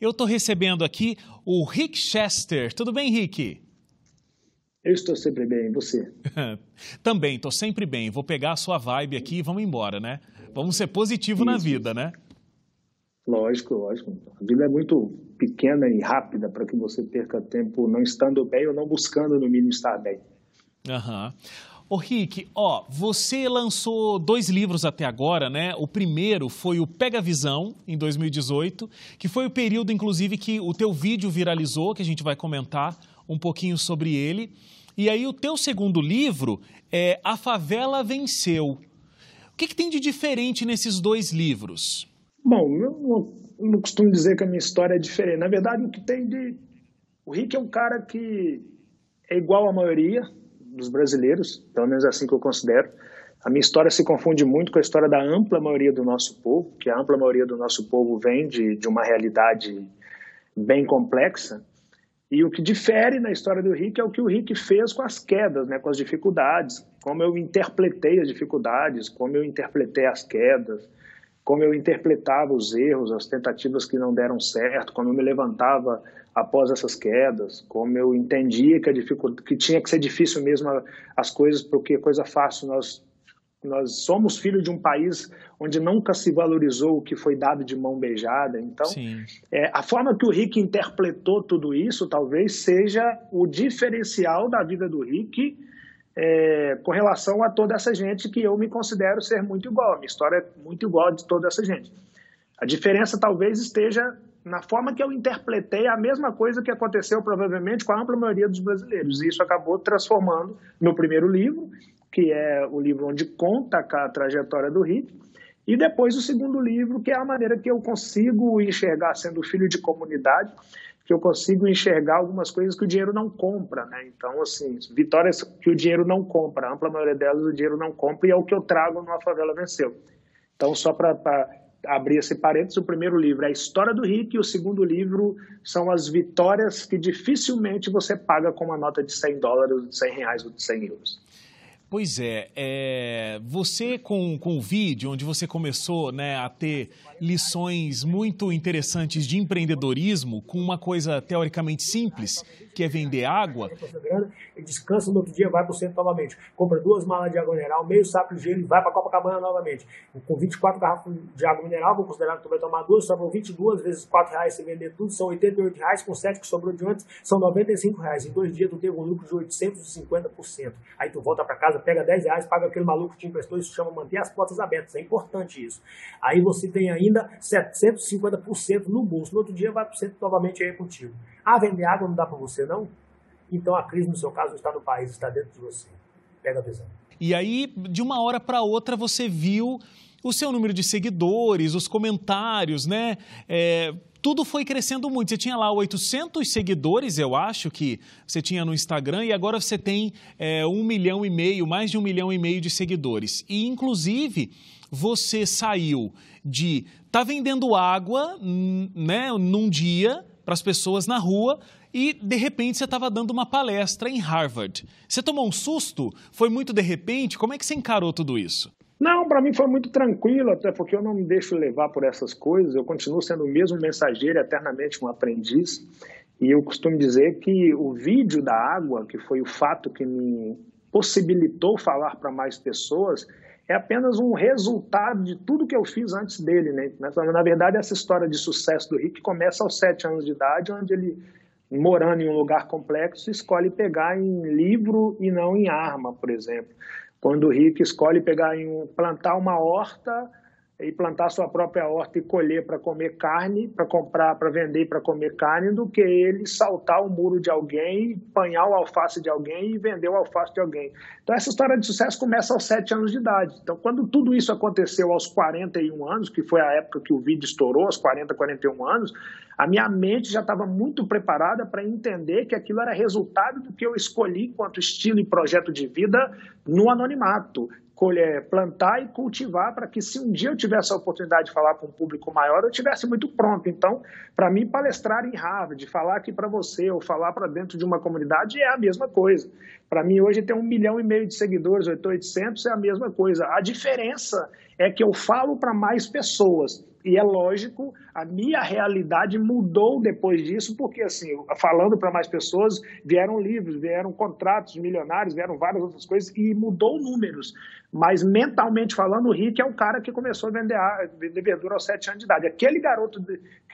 eu estou recebendo aqui o Rick Chester. Tudo bem, Rick? Eu estou sempre bem, você? Também, estou sempre bem. Vou pegar a sua vibe aqui e vamos embora, né? Vamos ser positivo Isso. na vida, né? Lógico, lógico. A vida é muito pequena e rápida para que você perca tempo não estando bem ou não buscando, no mínimo, estar bem. Aham. Uhum. Ô Rick, ó, você lançou dois livros até agora, né? O primeiro foi o Pega Visão, em 2018, que foi o período, inclusive, que o teu vídeo viralizou, que a gente vai comentar um pouquinho sobre ele. E aí o teu segundo livro é A Favela Venceu. O que, que tem de diferente nesses dois livros? Bom, eu não, costumo dizer que a minha história é diferente. Na verdade, o que tem de... O Rick é um cara que é igual à maioria, dos brasileiros, pelo menos é assim que eu considero. A minha história se confunde muito com a história da ampla maioria do nosso povo, que a ampla maioria do nosso povo vem de, de uma realidade bem complexa. E o que difere na história do Rick é o que o Rick fez com as quedas, né, com as dificuldades, como eu interpretei as dificuldades, como eu interpretei as quedas, como eu interpretava os erros, as tentativas que não deram certo, como eu me levantava após essas quedas, como eu entendia que, a que tinha que ser difícil mesmo as coisas, porque coisa fácil nós nós somos filhos de um país onde nunca se valorizou o que foi dado de mão beijada. Então, é, a forma que o Rick interpretou tudo isso talvez seja o diferencial da vida do Rick é, com relação a toda essa gente que eu me considero ser muito igual. A minha história é muito igual de toda essa gente. A diferença talvez esteja na forma que eu interpretei a mesma coisa que aconteceu provavelmente com a ampla maioria dos brasileiros. E isso acabou transformando no primeiro livro, que é o livro onde conta a trajetória do Rick, e depois o segundo livro, que é a maneira que eu consigo enxergar, sendo filho de comunidade, que eu consigo enxergar algumas coisas que o dinheiro não compra, né? Então, assim, vitórias que o dinheiro não compra, a ampla maioria delas o dinheiro não compra, e é o que eu trago no A Favela Venceu. Então, só para abrir esse parênteses, o primeiro livro é a história do Rick e o segundo livro são as vitórias que dificilmente você paga com uma nota de 100 dólares, de 100 reais ou de 100 euros. Pois é, é, você com, com o vídeo, onde você começou né, a ter lições muito interessantes de empreendedorismo, com uma coisa teoricamente simples, que é vender água. Descansa no outro dia, vai para o centro novamente. Compra duas malas de água mineral, meio saco de gelo e vai para Copacabana novamente. Com 24 garrafas de água mineral, vou considerar que tu vai tomar duas, sobram 22 vezes 4 reais se vender tudo, são 88 reais, com 7 que sobrou de antes, são 95 reais. Em dois dias tu teve um lucro de 850%. Aí tu volta para casa, pega 10 reais, paga aquele maluco que te emprestou, isso chama manter as portas abertas, é importante isso. Aí você tem ainda 750% no bolso, no outro dia vai para o centro novamente aí contigo. Ah, vender água não dá para você não? Então a crise, no seu caso, está no país, está dentro de você. Pega a visão. E aí, de uma hora para outra, você viu o seu número de seguidores, os comentários, né? É, tudo foi crescendo muito. Você tinha lá 800 seguidores, eu acho que você tinha no Instagram, e agora você tem é, um milhão e meio, mais de um milhão e meio de seguidores. E, inclusive, você saiu de tá vendendo água né, num dia para as pessoas na rua e de repente você estava dando uma palestra em Harvard. Você tomou um susto? Foi muito de repente? Como é que você encarou tudo isso? Não, para mim foi muito tranquilo, até porque eu não me deixo levar por essas coisas. Eu continuo sendo o mesmo mensageiro, eternamente um aprendiz. E eu costumo dizer que o vídeo da água, que foi o fato que me possibilitou falar para mais pessoas, é apenas um resultado de tudo que eu fiz antes dele. Né? Na verdade, essa história de sucesso do Rick começa aos sete anos de idade, onde ele, morando em um lugar complexo, escolhe pegar em livro e não em arma, por exemplo. Quando o Rick escolhe pegar em plantar uma horta e plantar sua própria horta e colher para comer carne, para comprar, para vender para comer carne, do que ele saltar o muro de alguém, apanhar o alface de alguém e vender o alface de alguém. Então, essa história de sucesso começa aos 7 anos de idade. Então, quando tudo isso aconteceu aos 41 anos, que foi a época que o vídeo estourou, aos 40, 41 anos, a minha mente já estava muito preparada para entender que aquilo era resultado do que eu escolhi quanto estilo e projeto de vida no anonimato colher, plantar e cultivar para que se um dia eu tivesse a oportunidade de falar com um público maior, eu tivesse muito pronto. Então, para mim, palestrar em Harvard, falar aqui para você ou falar para dentro de uma comunidade é a mesma coisa. Para mim, hoje ter um milhão e meio de seguidores, 800 é a mesma coisa. A diferença é que eu falo para mais pessoas E é lógico, a minha realidade mudou depois disso, porque, assim, falando para mais pessoas, vieram livros, vieram contratos milionários, vieram várias outras coisas, e mudou números. Mas, mentalmente falando, o Rick é o cara que começou a vender, vender verdura aos sete anos de idade. Aquele garoto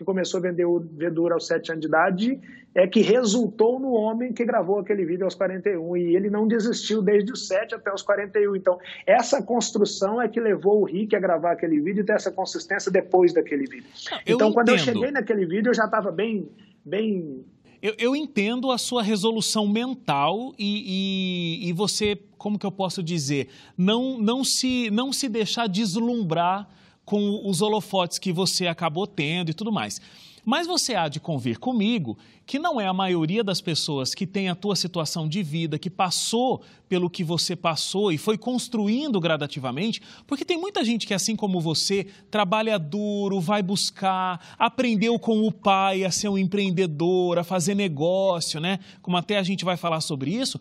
que começou a vender verdura aos sete anos de idade é que resultou no homem que gravou aquele vídeo aos 41. E ele não desistiu desde os 7 até os 41. Então, essa construção é que levou o Rick a gravar aquele vídeo e ter essa consistência depois daquele vídeo. Então, quando eu cheguei naquele vídeo, eu já estava bem, bem eu, eu, entendo a sua resolução mental e, e, e, você, como que eu posso dizer, não, não, se, não se deixar deslumbrar com os holofotes que você acabou tendo e tudo mais. Mas você há de convir comigo que não é a maioria das pessoas que tem a tua situação de vida, que passou pelo que você passou e foi construindo gradativamente, porque tem muita gente que, assim como você, trabalha duro, vai buscar, aprendeu com o pai a ser um empreendedor, a fazer negócio, né? Como até a gente vai falar sobre isso,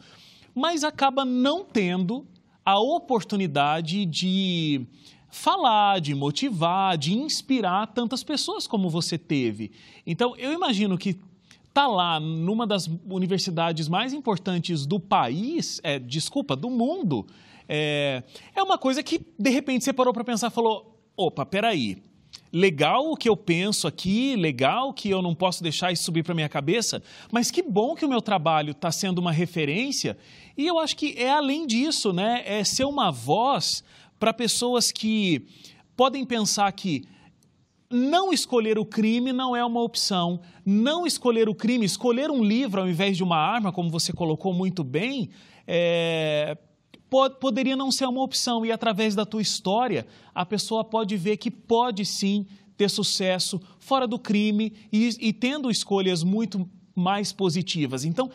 mas acaba não tendo a oportunidade de falar, de motivar, de inspirar tantas pessoas como você teve. Então, eu imagino que tá lá numa das universidades mais importantes do país, é, desculpa, do mundo, é, é uma coisa que de repente você parou para pensar e falou: opa, peraí. Legal o que eu penso aqui, legal que eu não posso deixar isso subir para minha cabeça, mas que bom que o meu trabalho está sendo uma referência. E eu acho que é além disso, né? É ser uma voz para pessoas que podem pensar que não escolher o crime não é uma opção. Não escolher o crime, escolher um livro ao invés de uma arma, como você colocou muito bem, é, pode, poderia não ser uma opção. E através da tua história, a pessoa pode ver que pode sim ter sucesso fora do crime e, e tendo escolhas muito mais positivas. Então,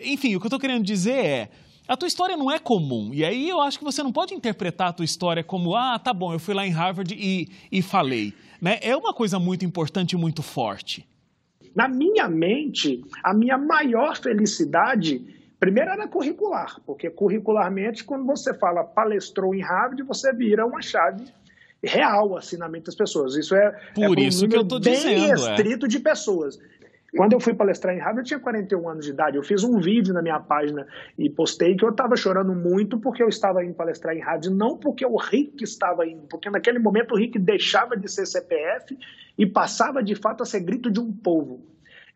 enfim, o que eu estou querendo dizer é a tua história não é comum. E aí eu acho que você não pode interpretar a tua história como, ah, tá bom, eu fui lá em Harvard e, e falei. Né? É uma coisa muito importante e muito forte. Na minha mente, a minha maior felicidade, primeiro era curricular, porque curricularmente, quando você fala palestrou em Harvard, você vira uma chave real assim na mente das pessoas. Isso é, Por é isso que eu estou dizendo. Bem restrito é. de pessoas. Quando eu fui palestrar em Harvard, eu tinha 41 anos de idade. Eu fiz um vídeo na minha página e postei que eu estava chorando muito porque eu estava indo palestrar em Harvard, não porque o Rick estava indo, porque naquele momento o Rick deixava de ser CPF e passava de fato a ser grito de um povo.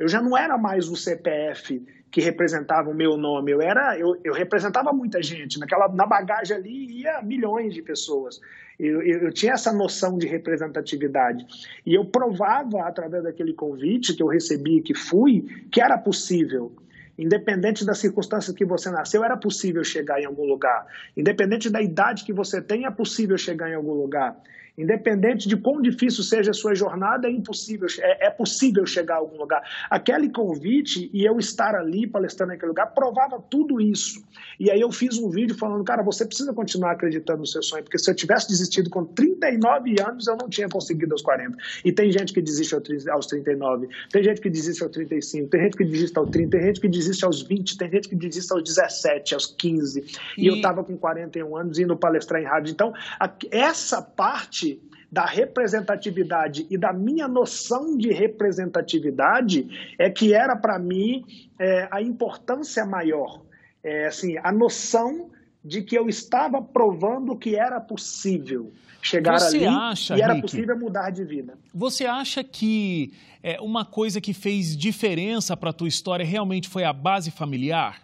Eu já não era mais o CPF que representava o meu nome, eu era eu, eu representava muita gente. Naquela na bagagem ali ia milhões de pessoas. Eu, eu, eu, tinha essa noção de representatividade. E eu provava, através daquele convite que eu recebi, que fui, que era possível. Independente das circunstâncias que você nasceu, era possível chegar em algum lugar. Independente da idade que você tem, é possível chegar em algum lugar. Independente de quão difícil seja a sua jornada, é impossível, é, é, possível chegar a algum lugar. Aquele convite e eu estar ali palestrando naquele lugar provava tudo isso. E aí eu fiz um vídeo falando, cara, você precisa continuar acreditando no seu sonho, porque se eu tivesse desistido com 39 anos, eu não tinha conseguido aos 40. E tem gente que desiste aos 39, tem gente que desiste aos 35, tem gente que desiste aos 30, tem gente que desiste aos 20, tem gente que desiste aos 17, aos 15. E, e eu estava com 41 anos indo palestrar em rádio. Então, essa parte parte da representatividade e da minha noção de representatividade é que era para mim é, a importância maior, é, assim, a noção de que eu estava provando que era possível chegar Você ali acha, e era Rick, possível mudar de vida. Você acha que é, uma coisa que fez diferença para a tua história realmente foi a base familiar?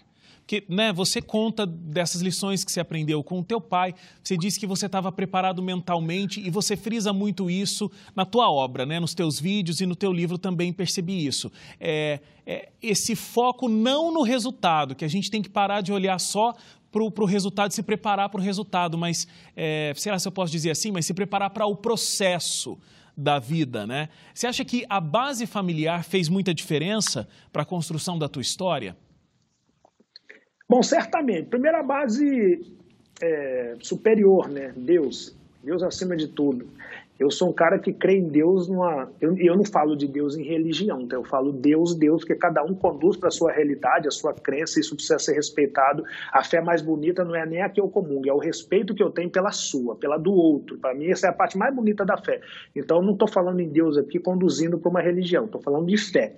Que né, você conta dessas lições que você aprendeu com o teu pai, você disse que você estava preparado mentalmente e você frisa muito isso na tua obra, né, nos teus vídeos e no teu livro também percebi isso. É, é, esse foco não no resultado, que a gente tem que parar de olhar só para o resultado, se preparar para o resultado, mas, é, sei lá se eu posso dizer assim, mas se preparar para o processo da vida, né? Você acha que a base familiar fez muita diferença para a construção da tua história? Bom, certamente. Primeira base é, superior, né? Deus. Deus acima de tudo. Eu sou um cara que crê em Deus numa. Eu, eu não falo de Deus em religião, então eu falo Deus, Deus, porque cada um conduz para a sua realidade, a sua crença, isso precisa ser respeitado. A fé mais bonita não é nem a que eu comungo, é o respeito que eu tenho pela sua, pela do outro. Para mim, essa é a parte mais bonita da fé. Então, eu não estou falando em Deus aqui conduzindo para uma religião, estou falando de fé.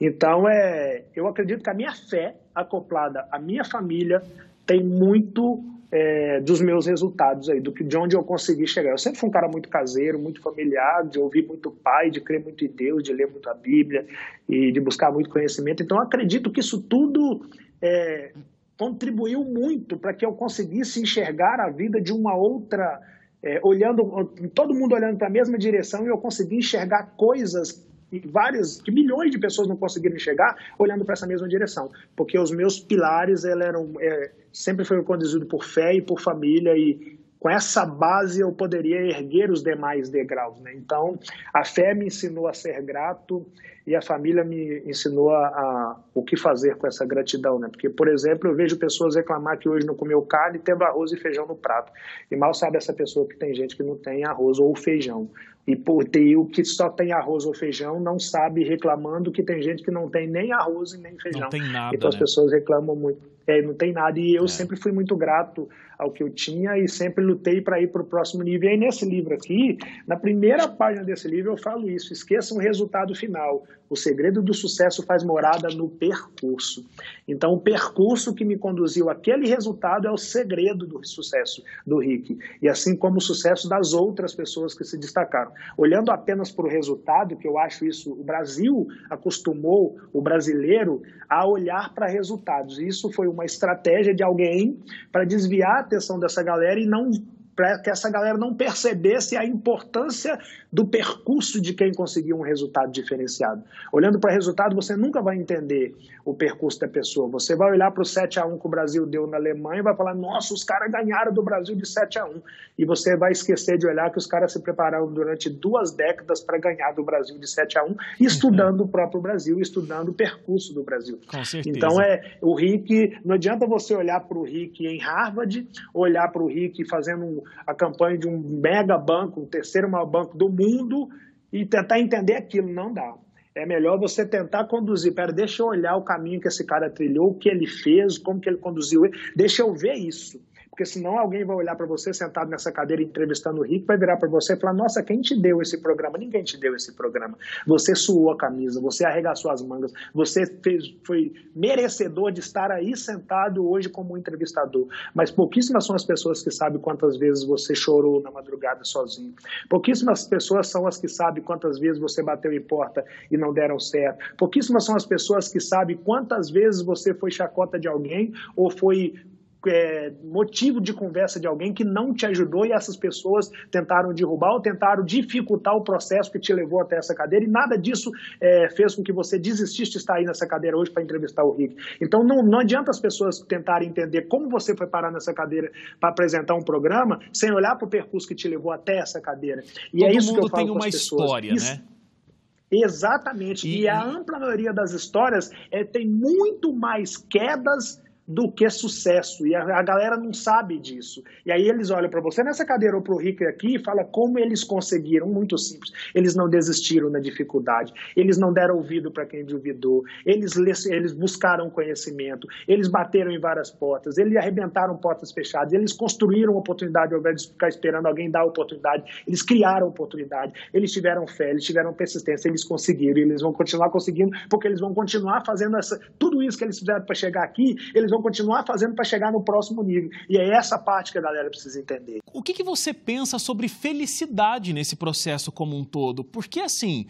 Então, é, eu acredito que a minha fé, acoplada à minha família, tem muito é, dos meus resultados aí, do que, de onde eu consegui chegar. Eu sempre fui um cara muito caseiro, muito familiar, de ouvir muito pai, de crer muito em Deus, de ler muito a Bíblia e de buscar muito conhecimento. Então, acredito que isso tudo é, contribuiu muito para que eu conseguisse enxergar a vida de uma outra, é, olhando, todo mundo olhando para a mesma direção e eu consegui enxergar coisas várias, que milhões de pessoas não conseguiram enxergar olhando para essa mesma direção, porque os meus pilares eram é, sempre foram conduzidos por fé e por família e com essa base eu poderia erguer os demais degraus, né? Então a fé me ensinou a ser grato e a família me ensinou a, a, o que fazer com essa gratidão, né? Porque, por exemplo, eu vejo pessoas reclamar que hoje não comeu carne tendo arroz e feijão no prato. E mal sabe essa pessoa que tem gente que não tem arroz ou feijão. E, por, ter o que só tem arroz ou feijão não sabe reclamando que tem gente que não tem nem arroz e nem feijão. Não tem nada, Então né? as pessoas reclamam muito. É, não tem nada. E eu é. sempre fui muito grato ao que eu tinha e sempre lutei para ir para o próximo nível. E aí, nesse livro aqui, na primeira página desse livro, eu falo isso: esqueça o resultado final. O segredo do sucesso faz morada no percurso. Então, o percurso que me conduziu àquele resultado é o segredo do sucesso do Rick. E assim como o sucesso das outras pessoas que se destacaram. Olhando apenas para o resultado, que eu acho isso, o Brasil acostumou o brasileiro a olhar para resultados. Isso foi uma estratégia de alguém para desviar a atenção dessa galera e não para que essa galera não percebesse a importância do percurso de quem conseguiu um resultado diferenciado. Olhando para o resultado, você nunca vai entender o percurso da pessoa. Você vai olhar para o 7 a 1 que o Brasil deu na Alemanha e vai falar: "Nossa, os caras ganharam do Brasil de 7 a 1". E você vai esquecer de olhar que os caras se prepararam durante duas décadas para ganhar do Brasil de 7 a 1, estudando uhum. o próprio Brasil, estudando o percurso do Brasil. Com certeza. Então é o Rick, não adianta você olhar para o Rick em Harvard, olhar para o Rick fazendo a campanha de um mega banco, o terceiro maior banco do mundo, e tentar entender aquilo. Não dá. É melhor você tentar conduzir. Pera, deixa eu olhar o caminho que esse cara trilhou, o que ele fez, como que ele conduziu. Deixa eu ver isso porque senão alguém vai olhar para você sentado nessa cadeira entrevistando o Rick, vai virar para você e falar: Nossa, quem te deu esse programa? Ninguém te deu esse programa. Você suou a camisa, você arregaçou as mangas, você fez, foi merecedor de estar aí sentado hoje como entrevistador. Mas pouquíssimas são as pessoas que sabem quantas vezes você chorou na madrugada sozinho. Pouquíssimas pessoas são as que sabem quantas vezes você bateu em porta e não deram certo. Pouquíssimas são as pessoas que sabem quantas vezes você foi chacota de alguém ou foi é, motivo de conversa de alguém que não te ajudou e essas pessoas tentaram derrubar ou tentaram dificultar o processo que te levou até essa cadeira e nada disso é, fez com que você desistisse de estar aí nessa cadeira hoje para entrevistar o Rick. Então não, não adianta as pessoas tentarem entender como você foi parar nessa cadeira para apresentar um programa sem olhar para o percurso que te levou até essa cadeira. E Todo é isso que eu falo tem uma história, isso, né? Exatamente. E, e, a ampla maioria das histórias é, tem muito mais quedas do que sucesso. E a, a, galera não sabe disso. E aí eles olham para você nessa cadeira ou para o Rick aqui e fala como eles conseguiram. Muito simples. Eles não desistiram na dificuldade. Eles não deram ouvido para quem duvidou. Eles, eles buscaram conhecimento. Eles bateram em várias portas. Eles arrebentaram portas fechadas. Eles construíram oportunidade ao invés de ficar esperando alguém dar oportunidade. Eles criaram oportunidade. Eles tiveram fé. Eles tiveram persistência. Eles conseguiram. E eles vão continuar conseguindo porque eles vão continuar fazendo essa, tudo isso que eles fizeram para chegar aqui. Eles vão continuar fazendo para chegar no próximo nível. E é essa parte que a galera precisa entender. O que, que você pensa sobre felicidade nesse processo como um todo? Porque, assim,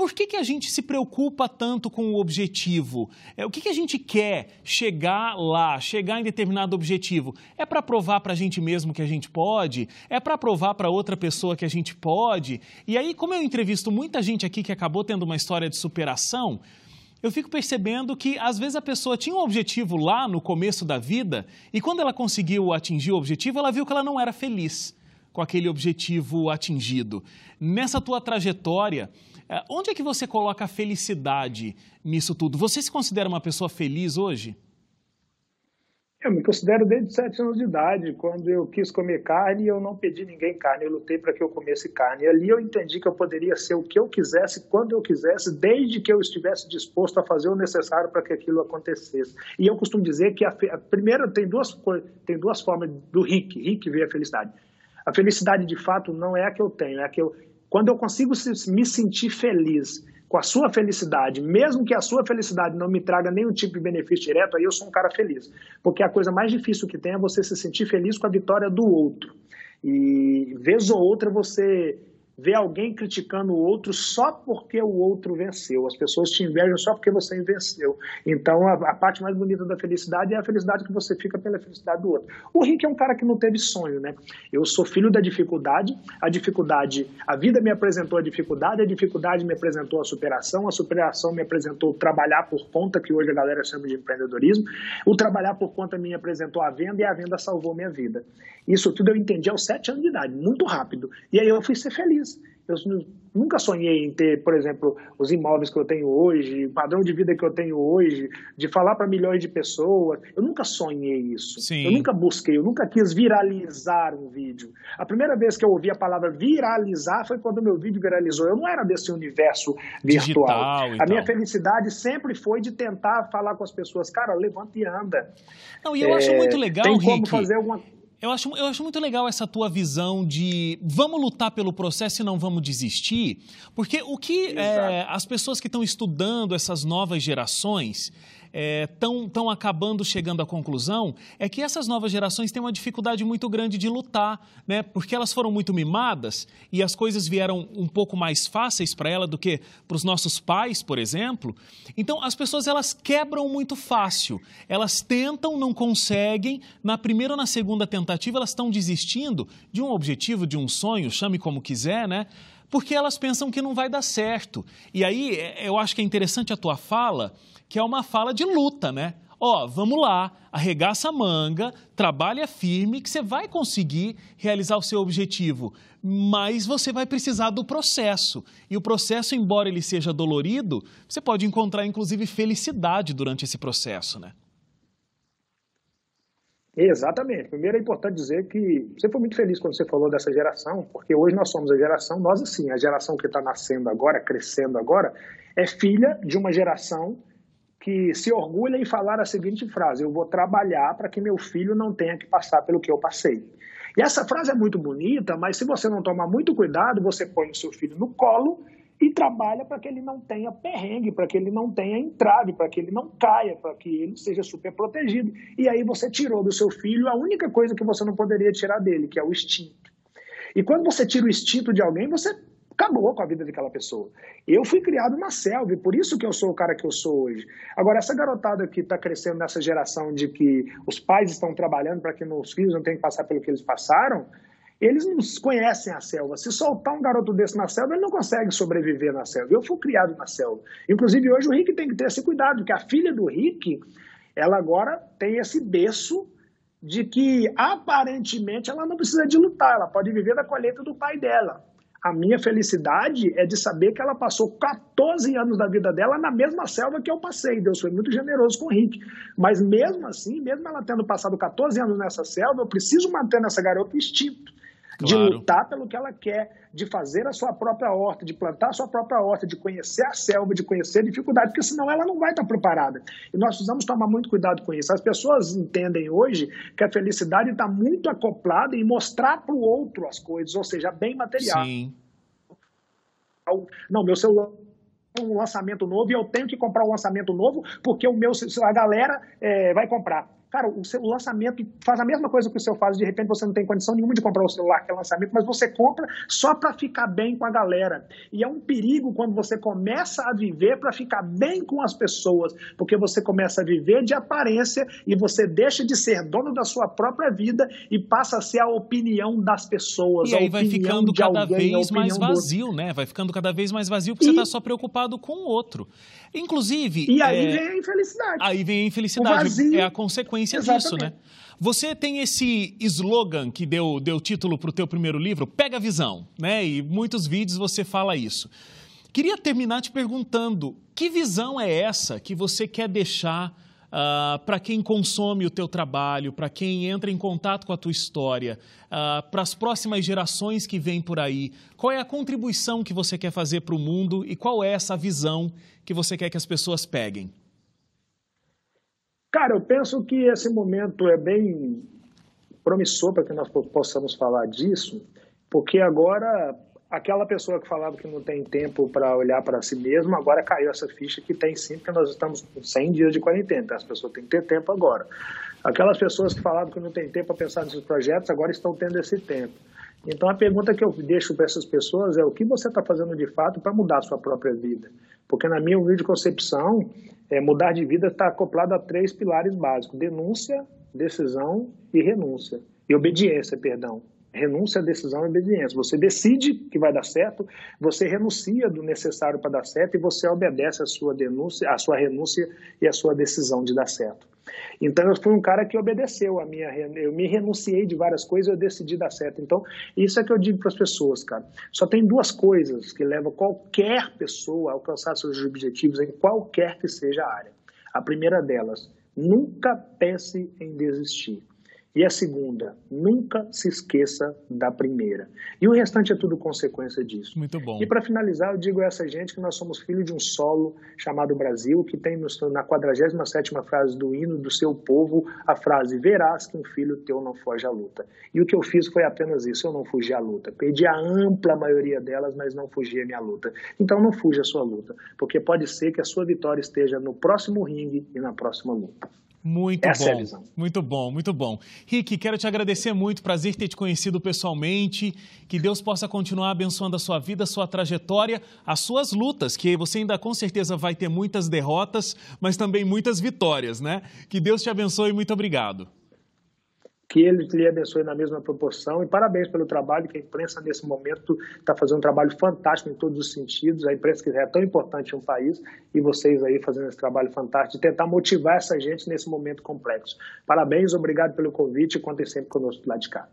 por que, que a gente se preocupa tanto com o objetivo? É, o que, que a gente quer chegar lá, chegar em determinado objetivo? É para provar para a gente mesmo que a gente pode? É para provar para outra pessoa que a gente pode? E aí, como eu entrevisto muita gente aqui que acabou tendo uma história de superação, eu fico percebendo que às vezes a pessoa tinha um objetivo lá no começo da vida e quando ela conseguiu atingir o objetivo, ela viu que ela não era feliz com aquele objetivo atingido. Nessa tua trajetória, eh, onde é que você coloca a felicidade nisso tudo? Você se considera uma pessoa feliz hoje? Eu me considero desde sete anos de idade. Quando eu quis comer carne, eu não pedi ninguém carne, eu lutei para que eu comesse carne. E ali eu entendi que eu poderia ser o que eu quisesse, quando eu quisesse, desde que eu estivesse disposto a fazer o necessário para que aquilo acontecesse. E eu costumo dizer que a, a primeira tem duas, tem duas formas do rico, rico ver a felicidade. A felicidade de fato não é a que eu tenho, é a que eu. Quando eu consigo me sentir feliz com a sua felicidade, mesmo que a sua felicidade não me traga nenhum tipo de benefício direto, aí eu sou um cara feliz. Porque a coisa mais difícil que tem é você se sentir feliz com a vitória do outro. E vez ou outra você ver alguém criticando o outro só porque o outro venceu. As pessoas te invejam só porque você venceu. Então, a, a, parte mais bonita da felicidade é a felicidade que você fica pela felicidade do outro. O Rick é um cara que não teve sonho, né? Eu sou filho da dificuldade, a dificuldade, a vida me apresentou a dificuldade, a dificuldade me apresentou a superação, a superação me apresentou trabalhar por conta, que hoje a galera chama de empreendedorismo, o trabalhar por conta me apresentou a venda e a venda salvou minha vida. Isso tudo eu entendi aos sete anos de idade, muito rápido. E aí eu fui ser feliz. Eu nunca sonhei em ter, por exemplo, os imóveis que eu tenho hoje, o padrão de vida que eu tenho hoje, de falar para milhões de pessoas. Eu nunca sonhei isso. Sim. Eu nunca busquei, eu nunca quis viralizar um vídeo. A primeira vez que eu ouvi a palavra viralizar foi quando o meu vídeo viralizou. Eu não era desse universo virtual. Digital, a minha felicidade sempre foi de tentar falar com as pessoas, cara, levanta e anda. Não, e eu é, acho muito legal, tem como Rick. fazer alguma eu acho, eu acho muito legal essa tua visão de vamos lutar pelo processo e não vamos desistir, porque o que é, as pessoas que estão estudando essas novas gerações, estão é, acabando chegando à conclusão é que essas novas gerações têm uma dificuldade muito grande de lutar, né? porque elas foram muito mimadas e as coisas vieram um pouco mais fáceis para ela do que para os nossos pais, por exemplo. Então, as pessoas elas quebram muito fácil, elas tentam, não conseguem, na primeira ou na segunda tentativa elas estão desistindo de um objetivo, de um sonho, chame como quiser, né? Porque elas pensam que não vai dar certo. E aí, é, eu acho que é interessante a tua fala, que é uma fala de luta, né? Ó, vamos lá, arregaça a manga, trabalha firme, que você vai conseguir realizar o seu objetivo. Mas você vai precisar do processo. E o processo, embora ele seja dolorido, você pode encontrar, inclusive, felicidade durante esse processo, né? Exatamente. Primeiro é importante dizer que você foi muito feliz quando você falou dessa geração, porque hoje nós somos a geração, nós assim, a geração que está nascendo agora, crescendo agora, é filha de uma geração que se orgulha em falar a seguinte frase: Eu vou trabalhar para que meu filho não tenha que passar pelo que eu passei. E essa frase é muito bonita, mas se você não tomar muito cuidado, você põe o seu filho no colo e trabalha para que ele não tenha perrengue, para que ele não tenha entrave, para que ele não caia, para que ele seja super protegido. E aí você tirou do seu filho a única coisa que você não poderia tirar dele, que é o instinto. E quando você tira o instinto de alguém, você acabou com a vida daquela pessoa. Eu fui criado na selva, e por isso que eu sou o cara que eu sou hoje. Agora, essa garotada que está crescendo nessa geração de que os pais estão trabalhando para que os filhos não tenham que passar pelo que eles passaram, eles não conhecem a selva. Se soltar um garoto desse na selva, ele não consegue sobreviver na selva. Eu fui criado na selva. Inclusive, hoje o Rick tem que ter esse cuidado, porque a filha do Rick, ela agora tem esse berço de que aparentemente ela não precisa de lutar, ela pode viver da colheita do pai dela. A minha felicidade é de saber que ela passou 14 anos da vida dela na mesma selva que eu passei. Deus foi muito generoso com o Rick. Mas mesmo assim, mesmo ela tendo passado 14 anos nessa selva, eu preciso manter nessa garota o instinto de lutar pelo que ela quer, de fazer a sua própria horta, de plantar a sua própria horta, de conhecer a selva, de conhecer a dificuldade, porque senão ela não vai estar preparada. E nós precisamos tomar muito cuidado com isso. As pessoas entendem hoje que a felicidade está muito acoplada em mostrar para o outro as coisas, ou seja, bem material. Sim. Não, meu celular um lançamento novo e eu tenho que comprar um lançamento novo porque o meu a galera é, vai comprar. Cara, o seu lançamento faz a mesma coisa que o seu faz, de repente você não tem condição nenhuma de comprar o celular que é lançamento, mas você compra só para ficar bem com a galera. E é um perigo quando você começa a viver para ficar bem com as pessoas, porque você começa a viver de aparência e você deixa de ser dono da sua própria vida e passa a ser a opinião das pessoas. E aí vai ficando cada alguém, vez mais vazio, né? Vai ficando cada vez mais vazio porque e... você está só preocupado com o outro. Inclusive. E aí é... vem a infelicidade. Aí vem a infelicidade. É a consequência Exatamente. disso, né? Você tem esse slogan que deu, deu título para o teu primeiro livro, Pega a Visão, né? E muitos vídeos você fala isso. Queria terminar te perguntando, que visão é essa que você quer deixar uh, para quem consome o teu trabalho, para quem entra em contato com a tua história, uh, para as próximas gerações que vêm por aí? Qual é a contribuição que você quer fazer para o mundo e qual é essa visão que você quer que as pessoas peguem? Cara, eu penso que esse momento é bem promissor para que nós possamos falar disso, porque agora aquela pessoa que falava que não tem tempo para olhar para si mesmo, agora caiu essa ficha que tem sim, porque nós estamos com 100 dias de quarentena, então as pessoas têm que ter tempo agora. Aquelas pessoas que falavam que não tem tempo para pensar nesses projetos, agora estão tendo esse tempo. Então a pergunta que eu deixo para essas pessoas é o que você está fazendo de fato para mudar a sua própria vida? Porque na minha humilde concepção, é, mudar de vida está acoplado a três pilares básicos: denúncia, decisão e renúncia. E obediência, perdão. Renúncia, decisão e obediência. Você decide que vai dar certo, você renuncia do necessário para dar certo e você obedece a sua denúncia, a sua renúncia e a sua decisão de dar certo. Então eu fui um cara que obedeceu a minha, eu me renunciei de várias coisas, eu decidi dar certo. Então isso é que eu digo para as pessoas, cara. Só tem duas coisas que levam qualquer pessoa a alcançar seus objetivos em qualquer que seja a área. A primeira delas, nunca pense em desistir. E a segunda, nunca se esqueça da primeira. E o restante é tudo consequência disso. Muito bom. E para finalizar, eu digo a essa gente que nós somos filhos de um solo chamado Brasil, que tem na 47ª frase do hino do seu povo a frase: Verás que um filho teu não foge à luta. E o que eu fiz foi apenas isso, eu não fugi à luta. Perdi a ampla maioria delas, mas não fugi à minha luta. Então não fuja à sua luta, porque pode ser que a sua vitória esteja no próximo ringue e na próxima luta. Muito Essa bom. É a visão. Muito bom, muito bom. Rick, quero te agradecer muito, prazer ter te conhecido pessoalmente. Que Deus possa continuar abençoando a sua vida, a sua trajetória, as suas lutas, que você ainda com certeza vai ter muitas derrotas, mas também muitas vitórias, né? Que Deus te abençoe e muito obrigado que ele lhe abençoe na mesma proporção e parabéns pelo trabalho que a imprensa nesse momento está fazendo um trabalho fantástico em todos os sentidos, a imprensa que é tão importante em um país e vocês aí fazendo esse trabalho fantástico de tentar motivar essa gente nesse momento complexo. Parabéns, obrigado pelo convite e contem sempre conosco lá de cá.